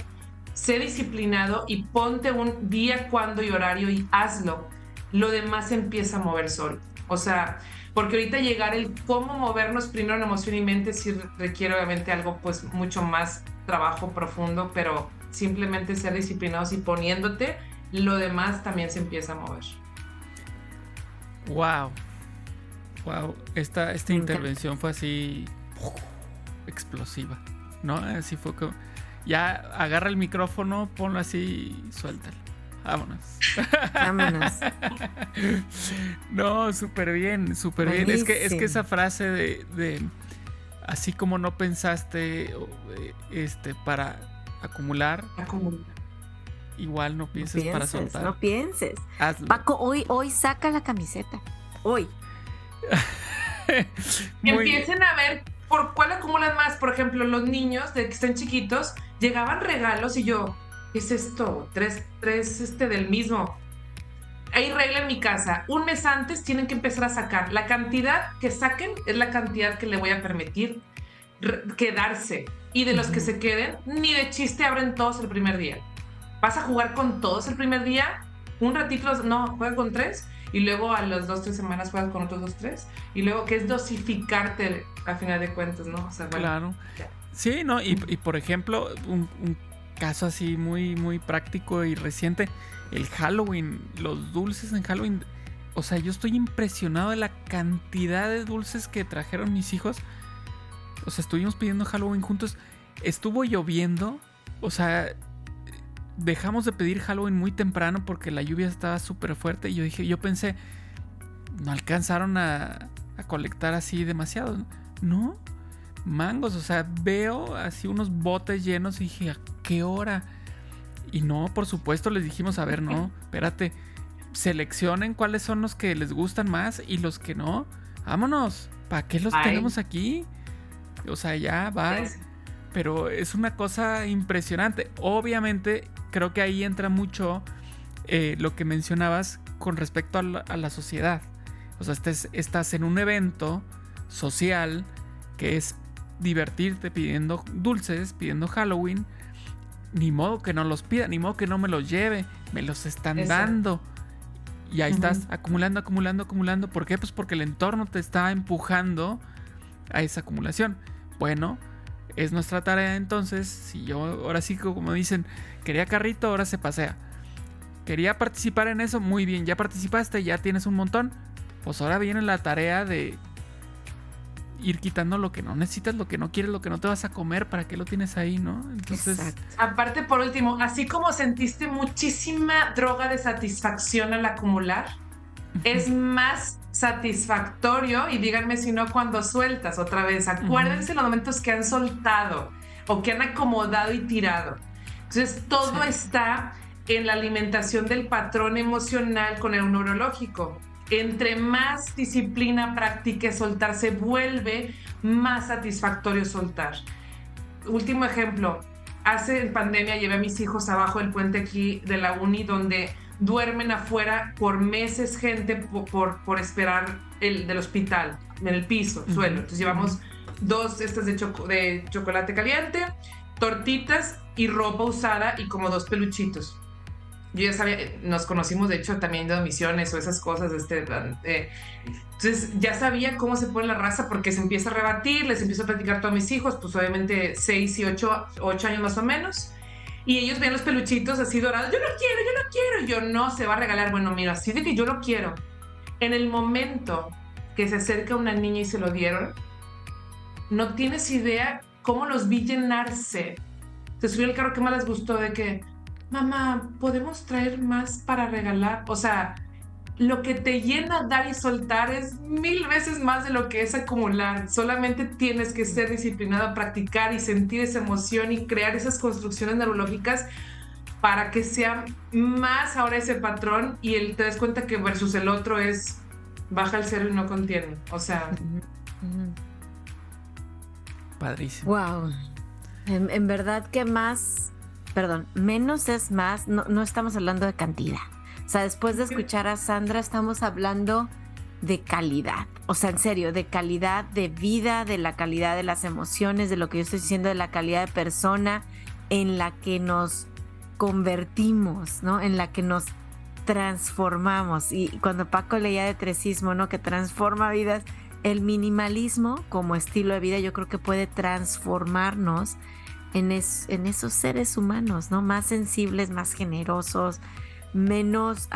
sé disciplinado y ponte un día, cuándo y horario y hazlo. Lo demás empieza a mover solo. O sea, porque ahorita llegar el cómo movernos primero en emoción y mente sí requiere obviamente algo pues mucho más trabajo profundo, pero simplemente ser disciplinados y poniéndote, lo demás también se empieza a mover. Wow. Wow, esta, esta intervención fue así explosiva, ¿no? Así fue como ya agarra el micrófono, ponlo así y suéltalo. Vámonos. Vámonos. no, súper bien, súper bien. Es que, es que esa frase de, así como no pensaste eh, este para acumular, igual no pienses, para soltar. No pienses. Paco, hoy, hoy saca la camiseta. Hoy. Empiecen a ver por cuál acumulan más. Por ejemplo, los niños de que estén chiquitos llegaban regalos y yo, es esto? Tres, tres este del mismo. Hay regla en mi casa. Un mes antes tienen que empezar a sacar. La cantidad que saquen es la cantidad que le voy a permitir quedarse. Y de los que se queden, ni de chiste abren todos el primer día. ¿Vas a jugar con todos el primer día? Un ratito, no, juega con tres. Y luego a las dos, tres semanas juegas con otros dos, tres. Y luego, que es dosificarte a final de cuentas, no? claro. Sí, no, y, por ejemplo, un caso así muy, muy práctico y reciente. El Halloween, los dulces en Halloween. O sea, yo estoy impresionado de la cantidad de dulces que trajeron mis hijos. O sea, estuvimos pidiendo Halloween juntos. Estuvo lloviendo. O sea, dejamos de pedir Halloween muy temprano porque la lluvia estaba súper fuerte. Y yo dije, yo pensé, no alcanzaron a, a colectar así demasiado. No, mangos. O sea, veo así unos botes llenos y dije, ¿a qué hora? Y no, por supuesto, les dijimos, a ver, no, espérate, seleccionen cuáles son los que les gustan más y los que no. Vámonos, ¿para qué los tenemos aquí? O sea, ya, va. Pero es una cosa impresionante. Obviamente, creo que ahí entra mucho eh, lo que mencionabas con respecto a la, sociedad. O sea, estás en un evento social que es divertirte pidiendo dulces, pidiendo Halloween. Ni modo que no los pida, ni modo que no me los lleve, me los están dando. Y ahí estás acumulando, acumulando, acumulando. ¿Por qué? Pues porque el entorno te está empujando a esa acumulación. Bueno, es nuestra tarea entonces. Si yo ahora sí, como dicen, quería carrito, ahora se pasea. Quería participar en eso, muy bien, ya participaste, ya tienes un montón. Pues ahora viene la tarea de ir quitando lo que no necesitas, lo que no quieres, lo que no te vas a comer, ¿para qué lo tienes ahí, no? Entonces. Aparte, por último, así como sentiste muchísima droga de satisfacción al acumular, es más satisfactorio, y díganme si no, cuando sueltas otra vez. Acuérdense los momentos que han soltado o que han acomodado y tirado. Entonces, todo está en la alimentación del patrón emocional con el neurológico entre más disciplina practique soltar, se vuelve más satisfactorio soltar. Último ejemplo, hace en pandemia llevé a mis hijos abajo del puente aquí de la uni donde duermen afuera por meses gente por, por, esperar el del hospital, en el piso, suelo. Entonces llevamos dos estas de, de chocolate caliente, tortitas y ropa usada y como dos peluchitos yo ya sabía, nos conocimos de hecho también de misiones o esas cosas, este, eh, entonces ya sabía cómo se pone la raza porque se empieza a rebatir, les empiezo a platicar a todos mis hijos, pues obviamente 6 y 8, 8 años más o menos, y ellos ven los peluchitos así dorados, yo lo quiero, yo lo quiero, yo no, se va a regalar, bueno, mira, así de que yo lo quiero. En el momento que se acerca una niña y se lo dieron, no tienes idea cómo los vi llenarse. Se subió el carro que más les gustó de que mamá, ¿podemos traer más para regalar? O sea, lo que te llena dar y soltar es mil veces más de lo que es acumular. Solamente tienes que ser disciplinado a practicar y sentir esa emoción y crear esas construcciones neurológicas para que sea más ahora ese patrón y el, te das cuenta que versus el otro es baja el cero y no contiene. O sea... Padrísimo. Wow. en verdad que más perdón, menos es más, no, no estamos hablando de cantidad. O sea, después de escuchar a Sandra, estamos hablando de calidad. O sea, en serio, de calidad de vida, de la calidad de las emociones, de lo que yo estoy diciendo, de la calidad de persona en la que nos convertimos, ¿no? En la que nos transformamos. Y cuando Paco leía de tresismo, ¿no? Que transforma vidas, el minimalismo como estilo de vida yo creo que puede transformarnos en, esos seres humanos, ¿no? Más sensibles, más generosos, menos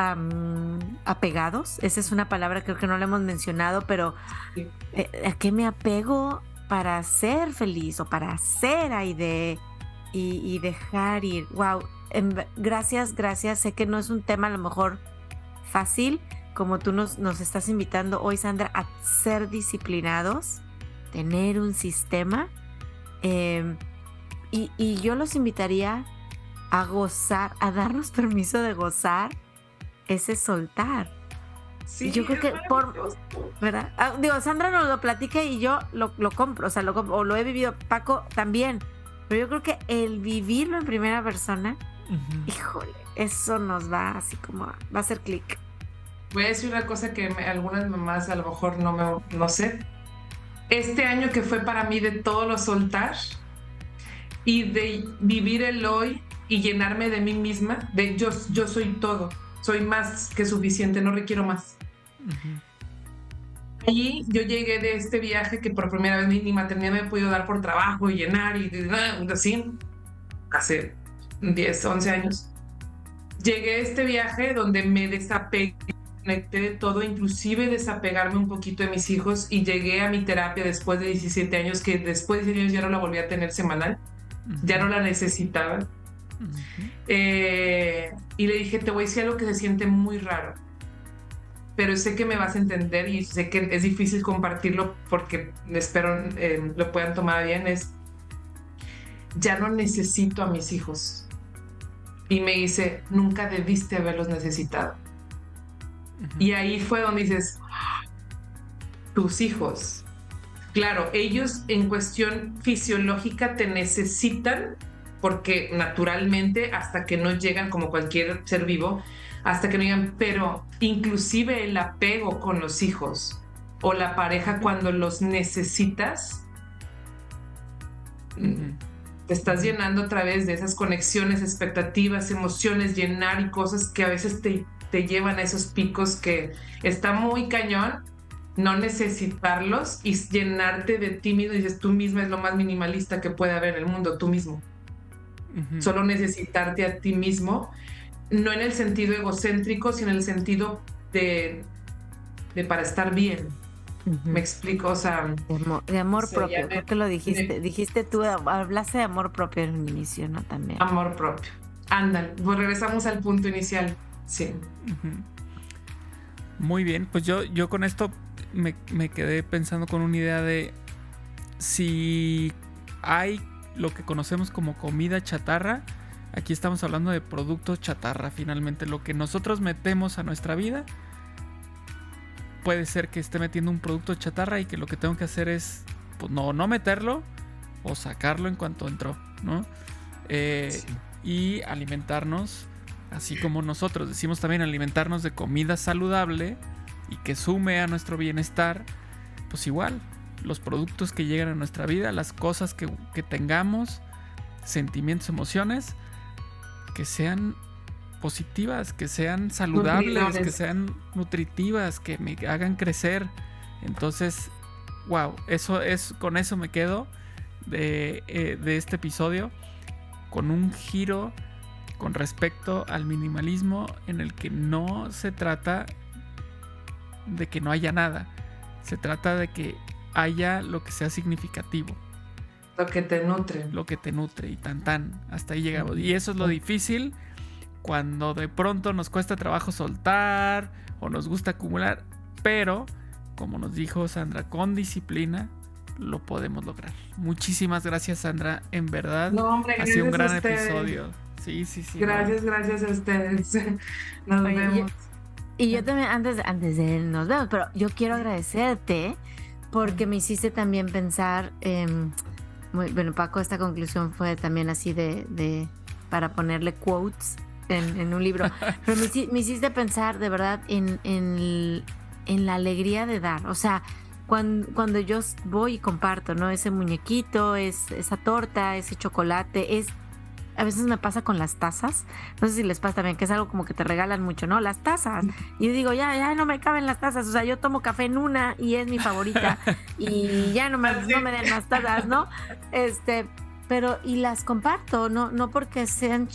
apegados. Esa es una palabra que creo que no la hemos mencionado, pero eh, ¿a qué me apego para ser feliz o para ser Aide y, y dejar ir? Wow, gracias, gracias. Sé que no es un tema a lo mejor fácil, como tú nos, nos estás invitando hoy, Sandra, a ser disciplinados, tener un sistema. Eh, y, yo los invitaría a gozar, a darnos permiso de gozar ese soltar. Sí, yo creo que por, ¿verdad? Ah, digo, Sandra nos lo platica y yo lo, compro, o sea, lo, o lo he vivido, Paco también, pero yo creo que el vivirlo en primera persona, híjole, eso nos va así como, va a hacer clic. Voy a decir una cosa que algunas mamás a lo mejor no me, no sé. Este año que fue para mí de todo lo soltar, y de vivir el hoy y llenarme de mí misma, de yo, yo soy todo, soy más que suficiente, no requiero más. Y yo llegué de este viaje que por primera vez mi, maternidad me he podido dar por trabajo y llenar y así, hace 10, 11 años. Llegué a este viaje donde me desapegué de todo, inclusive desapegarme un poquito de mis hijos y llegué a mi terapia después de 17 años, que después de 17 años ya no la volví a tener semanal ya no la necesitaba. Eh, y le dije, te voy a decir algo que se siente muy raro, pero sé que me vas a entender y sé que es difícil compartirlo porque espero eh, lo puedan tomar bien, es, ya no necesito a mis hijos. Y me dice, nunca debiste haberlos necesitado. Y ahí fue donde dices, tus hijos Claro, ellos en cuestión fisiológica te necesitan porque naturalmente hasta que no llegan como cualquier ser vivo, hasta que no llegan, pero inclusive el apego con los hijos o la pareja cuando los necesitas, te estás llenando a través de esas conexiones, expectativas, emociones, llenar y cosas que a veces te, te llevan a esos picos que está muy cañón, no necesitarlos y llenarte de ti mismo. Dices, tú misma es lo más minimalista que puede haber en el mundo, tú mismo. Solo necesitarte a ti mismo, no en el sentido egocéntrico, sino en el sentido de, de para estar bien. Me explico, o sea. De amor, propio, creo que lo dijiste. dijiste tú, hablaste de amor propio en un inicio, ¿no? También. Amor propio. Ándale, pues regresamos al punto inicial. Sí. Muy bien, pues yo, yo con esto me, me quedé pensando con una idea de si hay lo que conocemos como comida chatarra, aquí estamos hablando de productos chatarra finalmente, lo que nosotros metemos a nuestra vida puede ser que esté metiendo un producto chatarra y que lo que tengo que hacer es pues, no, no meterlo o sacarlo en cuanto entró, ¿no? Eh, y alimentarnos, así como nosotros decimos también alimentarnos de comida saludable y que sume a nuestro bienestar, pues igual, los productos que llegan a nuestra vida, las cosas que, que tengamos, sentimientos, emociones, que sean positivas, que sean saludables, que sean nutritivas, que me hagan crecer. Entonces, wow, eso es, con eso me quedo de, eh, de este episodio, con un giro con respecto al minimalismo en el que no se trata de que no haya nada, se trata de que haya lo que sea significativo. Lo que te nutre. Lo que te nutre y tan tan. Hasta ahí llegamos. Y eso es lo difícil cuando de pronto nos cuesta trabajo soltar o nos gusta acumular, pero como nos dijo Sandra, con disciplina lo podemos lograr. Muchísimas gracias Sandra, en verdad ha sido un gran episodio. Sí, sí, sí. Gracias, gracias a ustedes. Nos vemos. Y yo también, antes, antes de nos vemos, pero yo quiero agradecerte porque me hiciste también pensar, muy, bueno, Paco, esta conclusión fue también así de, de para ponerle quotes en, un libro, pero me, hiciste pensar de verdad en, en, la alegría de dar. O sea, cuando, cuando yo voy y comparto, ¿no? Ese muñequito, es, esa torta, ese chocolate, es a veces me pasa con las tazas. No sé si les pasa también, que es algo como que te regalan mucho, ¿no? Las tazas. Y yo digo, ya, ya no me caben las tazas. O sea, yo tomo café en una y es mi favorita. y ya no me, no me den más tazas, ¿no? Este, pero, y las comparto, no, no porque sean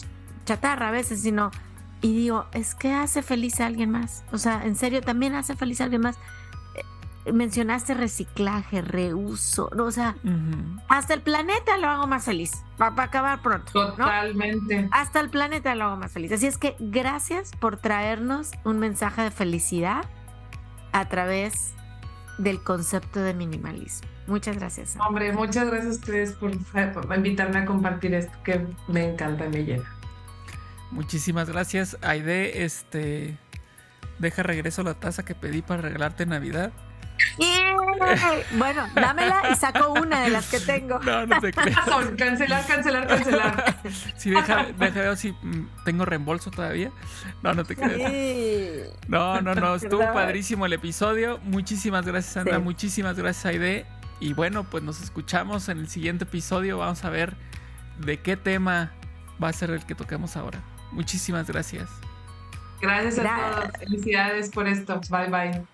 chatarra a veces, sino, y digo, es que hace feliz a alguien más. O sea, en serio, también hace feliz a alguien más. Mencionaste reciclaje, reuso, o sea, hasta el planeta lo hago más feliz, para acabar pronto. Totalmente. Hasta el planeta lo hago más feliz. Así es que gracias por traernos un mensaje de felicidad a través del concepto de minimalismo. Muchas gracias. Hombre, muchas gracias a ustedes por, por invitarme a compartir esto que me encanta, me llena. Muchísimas gracias, Aide. Este, deja regreso la taza que pedí para regalarte en Navidad. Bueno, dámela y saco una de las que tengo. No, no te creas. cancelar, cancelar, cancelar. Sí, deja, deja ver si mm, tengo reembolso todavía. No, no te creas. No, no, no. Estuvo padrísimo el episodio. Muchísimas gracias, Sandra. Muchísimas gracias, Aide. Y bueno, pues nos escuchamos en el siguiente episodio. Vamos a ver de qué tema va a ser el que toquemos ahora. Muchísimas gracias. Gracias a todos. Felicidades por esto. Bye bye.